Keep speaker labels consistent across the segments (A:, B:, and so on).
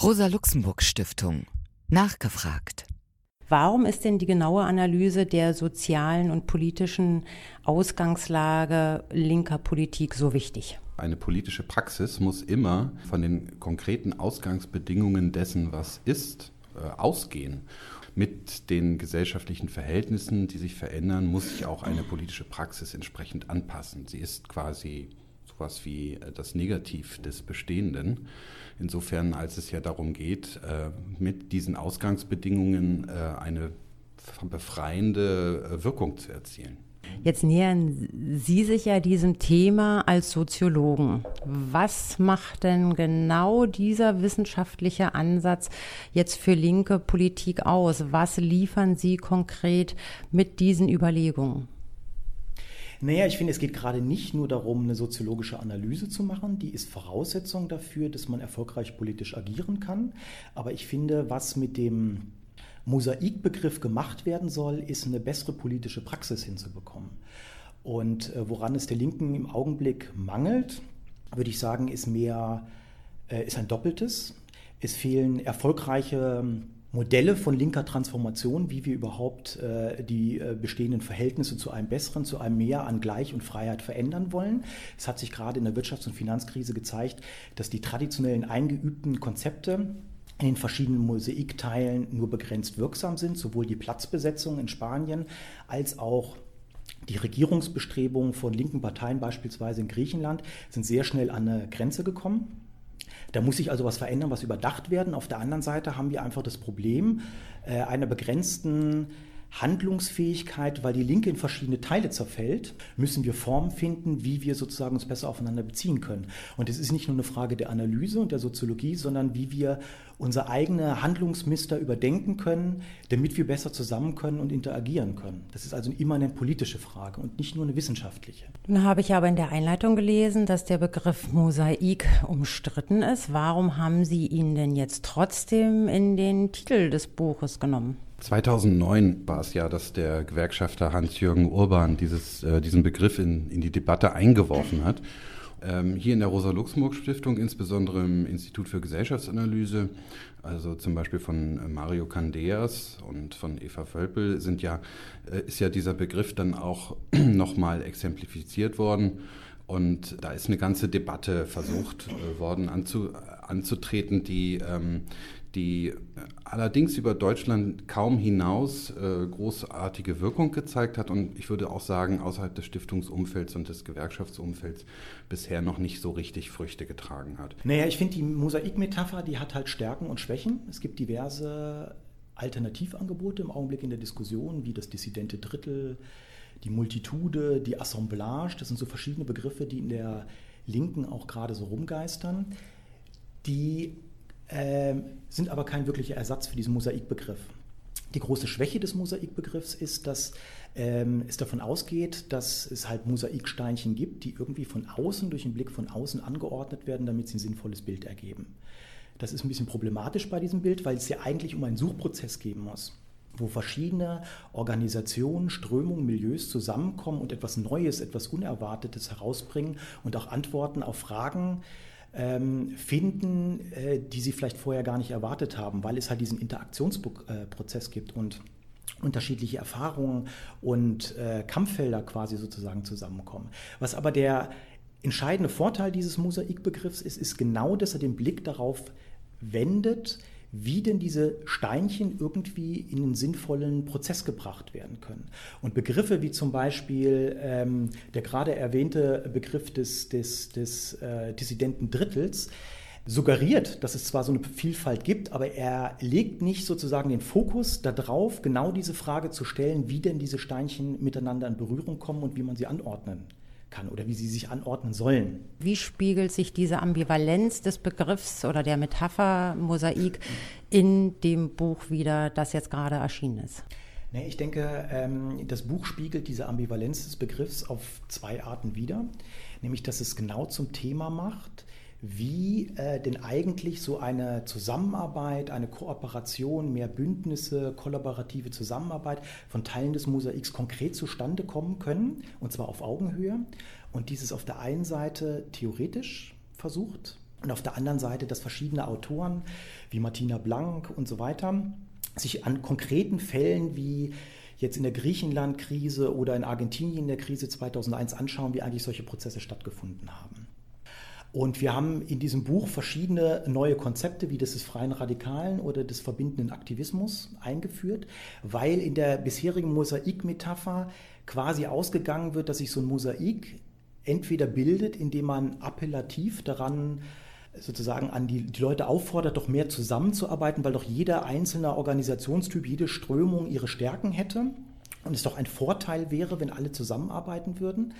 A: Rosa-Luxemburg-Stiftung. Nachgefragt.
B: Warum ist denn die genaue Analyse der sozialen und politischen Ausgangslage linker Politik so wichtig?
C: Eine politische Praxis muss immer von den konkreten Ausgangsbedingungen dessen, was ist, äh, ausgehen. Mit den gesellschaftlichen Verhältnissen, die sich verändern, muss sich auch eine politische Praxis entsprechend anpassen. Sie ist quasi sowas wie äh, das Negativ des Bestehenden. Insofern, als es ja darum geht, äh, mit diesen Ausgangsbedingungen äh, eine befreiende Wirkung zu erzielen.
B: Jetzt nähern Sie sich ja diesem Thema als Soziologen. Was macht denn genau dieser wissenschaftliche Ansatz jetzt für linke Politik aus? Was liefern Sie konkret mit diesen Überlegungen?
D: Naja, ich finde, es geht gerade nicht nur darum, eine soziologische Analyse zu machen. Die ist Voraussetzung dafür, dass man erfolgreich politisch agieren kann. Aber ich finde, was mit dem Mosaikbegriff gemacht werden soll, ist eine bessere politische Praxis hinzubekommen. Und äh, woran es der Linken im Augenblick mangelt, würde ich sagen, ist mehr, äh, ist ein Doppeltes. Es fehlen erfolgreiche Modelle von linker Transformation, wie wir überhaupt äh, die äh, bestehenden Verhältnisse zu einem besseren, zu einem mehr an Gleich und Freiheit verändern wollen. Es hat sich gerade in der Wirtschafts- und Finanzkrise gezeigt, dass die traditionellen eingeübten Konzepte in den verschiedenen Mosaikteilen nur begrenzt wirksam sind, sowohl die Platzbesetzung in Spanien als auch die Regierungsbestrebungen von linken Parteien, beispielsweise in Griechenland, sind sehr schnell an eine Grenze gekommen. Da muss sich also was verändern, was überdacht werden. Auf der anderen Seite haben wir einfach das Problem äh, einer begrenzten Handlungsfähigkeit, weil die Linke in verschiedene Teile zerfällt, müssen wir Formen finden, wie wir sozusagen uns besser aufeinander beziehen können. Und es ist nicht nur eine Frage der Analyse und der Soziologie, sondern wie wir unser eigene Handlungsmuster überdenken können, damit wir besser zusammen können und interagieren können. Das ist also immer eine politische Frage und nicht nur eine wissenschaftliche.
B: Nun habe ich aber in der Einleitung gelesen, dass der Begriff Mosaik umstritten ist. Warum haben Sie ihn denn jetzt trotzdem in den Titel des Buches genommen?
C: 2009 war es ja, dass der Gewerkschafter Hans-Jürgen Urban dieses, äh, diesen Begriff in, in die Debatte eingeworfen hat. Ähm, hier in der Rosa-Luxemburg-Stiftung, insbesondere im Institut für Gesellschaftsanalyse, also zum Beispiel von äh, Mario Candeas und von Eva Völpel, sind ja, äh, ist ja dieser Begriff dann auch nochmal exemplifiziert worden. Und da ist eine ganze Debatte versucht äh, worden anzu, anzutreten, die ähm, die äh, allerdings über Deutschland kaum hinaus äh, großartige Wirkung gezeigt hat und ich würde auch sagen, außerhalb des Stiftungsumfelds und des Gewerkschaftsumfelds bisher noch nicht so richtig Früchte getragen hat.
D: Naja, ich finde die Mosaikmetapher, die hat halt Stärken und Schwächen. Es gibt diverse Alternativangebote im Augenblick in der Diskussion, wie das dissidente Drittel, die Multitude, die Assemblage. Das sind so verschiedene Begriffe, die in der Linken auch gerade so rumgeistern. Die sind aber kein wirklicher Ersatz für diesen Mosaikbegriff. Die große Schwäche des Mosaikbegriffs ist, dass ähm, es davon ausgeht, dass es halt Mosaiksteinchen gibt, die irgendwie von außen, durch den Blick von außen angeordnet werden, damit sie ein sinnvolles Bild ergeben. Das ist ein bisschen problematisch bei diesem Bild, weil es ja eigentlich um einen Suchprozess geben muss, wo verschiedene Organisationen, Strömungen, Milieus zusammenkommen und etwas Neues, etwas Unerwartetes herausbringen und auch Antworten auf Fragen ähm, finden, äh, die sie vielleicht vorher gar nicht erwartet haben, weil es halt diesen Interaktionsprozess gibt und unterschiedliche Erfahrungen und äh, Kampffelder quasi sozusagen zusammenkommen. Was aber der entscheidende Vorteil dieses Mosaikbegriffs ist, ist genau, dass er den Blick darauf wendet, wie denn diese Steinchen irgendwie in einen sinnvollen Prozess gebracht werden können. Und Begriffe wie zum Beispiel ähm, der gerade erwähnte Begriff des, des, des äh, dissidenten Drittels, suggeriert, dass es zwar so eine Vielfalt gibt, aber er legt nicht sozusagen den Fokus darauf, genau diese Frage zu stellen, wie denn diese Steinchen miteinander in Berührung kommen und wie man sie anordnen kann oder wie sie sich anordnen sollen.
B: Wie spiegelt sich diese Ambivalenz des Begriffs oder der Metapher Mosaik in dem Buch wieder, das jetzt gerade erschienen ist?
D: Nee, ich denke, ähm, das Buch spiegelt diese Ambivalenz des Begriffs auf zwei Arten wider. Nämlich, dass es genau zum Thema macht, wie äh, denn eigentlich so eine Zusammenarbeit, eine Kooperation, mehr Bündnisse, kollaborative Zusammenarbeit von Teilen des Mosaiks konkret zustande kommen können, und zwar auf Augenhöhe. Und dieses auf der einen Seite theoretisch versucht Und auf der anderen Seite, dass verschiedene Autoren wie Martina Blank und so weiter sich an konkreten Fällen wie jetzt in der Griechenland-Krise oder in Argentinien in der Krise 2001 anschauen, wie eigentlich solche Prozesse stattgefunden haben. Und wir haben in diesem Buch verschiedene neue Konzepte, wie das des freien Radikalen oder des verbindenden Aktivismus eingeführt, weil in der bisherigen Mosaikmetapher quasi ausgegangen wird, dass sich so ein Mosaik entweder bildet, indem man appellativ daran sozusagen an die, die Leute auffordert, doch mehr zusammenzuarbeiten, weil doch jeder einzelne Organisationstyp, jede Strömung ihre Stärken hätte und es doch ein Vorteil wäre, wenn alle zusammenarbeiten würden.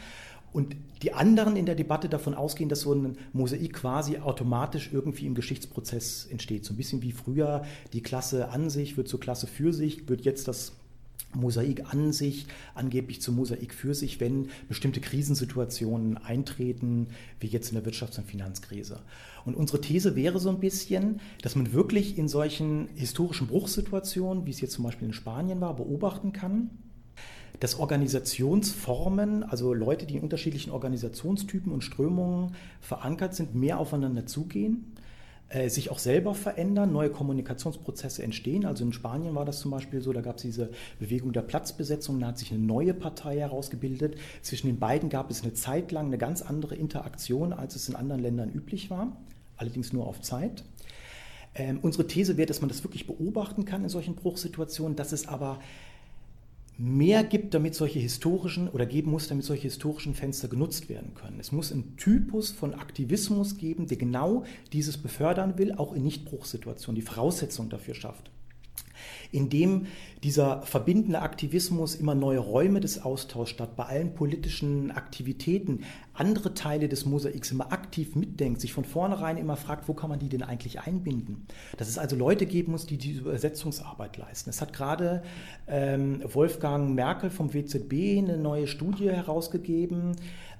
D: Und die anderen in der Debatte davon ausgehen, dass so ein Mosaik quasi automatisch irgendwie im Geschichtsprozess entsteht. So ein bisschen wie früher die Klasse an sich wird zur Klasse für sich, wird jetzt das Mosaik an sich angeblich zum Mosaik für sich, wenn bestimmte Krisensituationen eintreten, wie jetzt in der Wirtschafts- und Finanzkrise. Und unsere These wäre so ein bisschen, dass man wirklich in solchen historischen Bruchsituationen, wie es jetzt zum Beispiel in Spanien war, beobachten kann, dass Organisationsformen, also Leute, die in unterschiedlichen Organisationstypen und Strömungen verankert sind, mehr aufeinander zugehen, äh, sich auch selber verändern, neue Kommunikationsprozesse entstehen. Also in Spanien war das zum Beispiel so, da gab es diese Bewegung der Platzbesetzung, da hat sich eine neue Partei herausgebildet. Zwischen den beiden gab es eine Zeit lang eine ganz andere Interaktion, als es in anderen Ländern üblich war, allerdings nur auf Zeit. Ähm, unsere These wäre, dass man das wirklich beobachten kann in solchen Bruchsituationen, dass es aber mehr gibt, damit solche historischen oder geben muss, damit solche historischen Fenster genutzt werden können. Es muss einen Typus von Aktivismus geben, der genau dieses befördern will, auch in Nichtbruchsituationen, die Voraussetzung dafür schafft in dem dieser verbindende Aktivismus immer neue Räume des Austauschs statt, bei allen politischen Aktivitäten andere Teile des Mosaiks immer aktiv mitdenkt, sich von vornherein immer fragt, wo kann man die denn eigentlich einbinden? Dass es also Leute geben muss, die diese Übersetzungsarbeit leisten. Es hat gerade ähm, Wolfgang Merkel vom WZB eine neue Studie herausgegeben,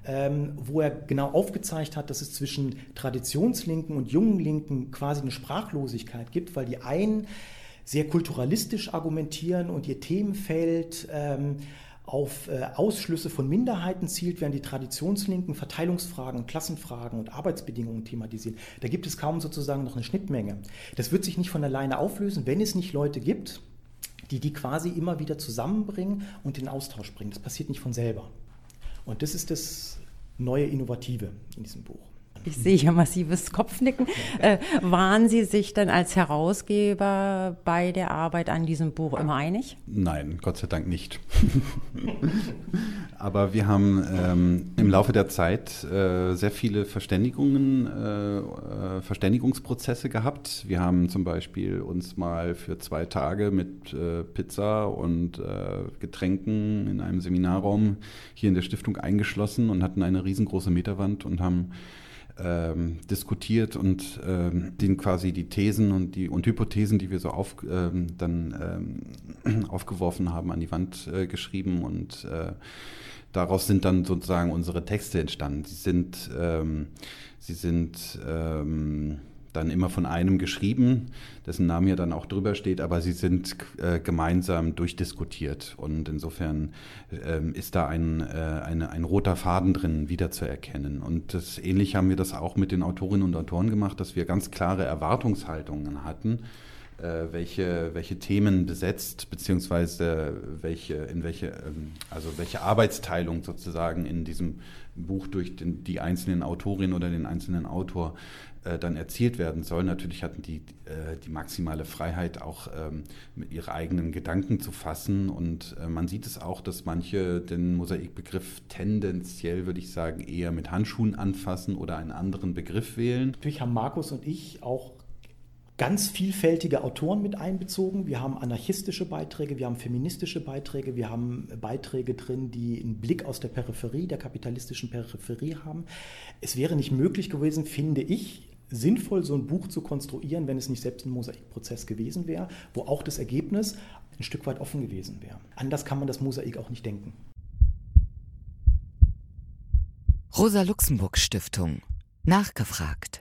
D: ähm, wo er genau aufgezeigt hat, dass es zwischen Traditionslinken und jungen Linken quasi eine Sprachlosigkeit gibt, weil die einen sehr kulturalistisch argumentieren und ihr Themenfeld ähm, auf äh, Ausschlüsse von Minderheiten zielt, während die Traditionslinken Verteilungsfragen, Klassenfragen und Arbeitsbedingungen thematisieren. Da gibt es kaum sozusagen noch eine Schnittmenge. Das wird sich nicht von alleine auflösen, wenn es nicht Leute gibt, die die quasi immer wieder zusammenbringen und in Austausch bringen. Das passiert nicht von selber. Und das ist das neue Innovative in diesem Buch.
B: Ich sehe hier massives Kopfnicken. Äh, waren Sie sich denn als Herausgeber bei der Arbeit an diesem Buch immer einig?
C: Nein, Gott sei Dank nicht. Aber wir haben ähm, im Laufe der Zeit äh, sehr viele Verständigungen, äh, äh, Verständigungsprozesse gehabt. Wir haben zum Beispiel uns mal für zwei Tage mit äh, Pizza und äh, Getränken in einem Seminarraum hier in der Stiftung eingeschlossen und hatten eine riesengroße Meterwand und haben ähm, diskutiert und ähm, den quasi die Thesen und die und Hypothesen, die wir so auf, ähm, dann ähm, aufgeworfen haben, an die Wand äh, geschrieben und äh, daraus sind dann sozusagen unsere Texte entstanden. Sie sind, ähm, sie sind ähm, dann immer von einem geschrieben, dessen Name ja dann auch drüber steht, aber sie sind äh, gemeinsam durchdiskutiert und insofern ähm, ist da ein, äh, eine, ein roter Faden drin wiederzuerkennen. Und das, ähnlich haben wir das auch mit den Autorinnen und Autoren gemacht, dass wir ganz klare Erwartungshaltungen hatten, äh, welche, welche Themen besetzt, beziehungsweise welche, in welche, ähm, also welche Arbeitsteilung sozusagen in diesem Buch durch den, die einzelnen Autorin oder den einzelnen Autor äh, dann erzielt werden soll. Natürlich hatten die äh, die maximale Freiheit, auch ähm, ihre eigenen Gedanken zu fassen. Und äh, man sieht es auch, dass manche den Mosaikbegriff tendenziell, würde ich sagen, eher mit Handschuhen anfassen oder einen anderen Begriff wählen.
D: Natürlich haben Markus und ich auch ganz vielfältige Autoren mit einbezogen. Wir haben anarchistische Beiträge, wir haben feministische Beiträge, wir haben Beiträge drin, die einen Blick aus der Peripherie, der kapitalistischen Peripherie haben. Es wäre nicht möglich gewesen, finde ich, sinnvoll, so ein Buch zu konstruieren, wenn es nicht selbst ein Mosaikprozess gewesen wäre, wo auch das Ergebnis ein Stück weit offen gewesen wäre. Anders kann man das Mosaik auch nicht denken.
A: Rosa Luxemburg Stiftung. Nachgefragt.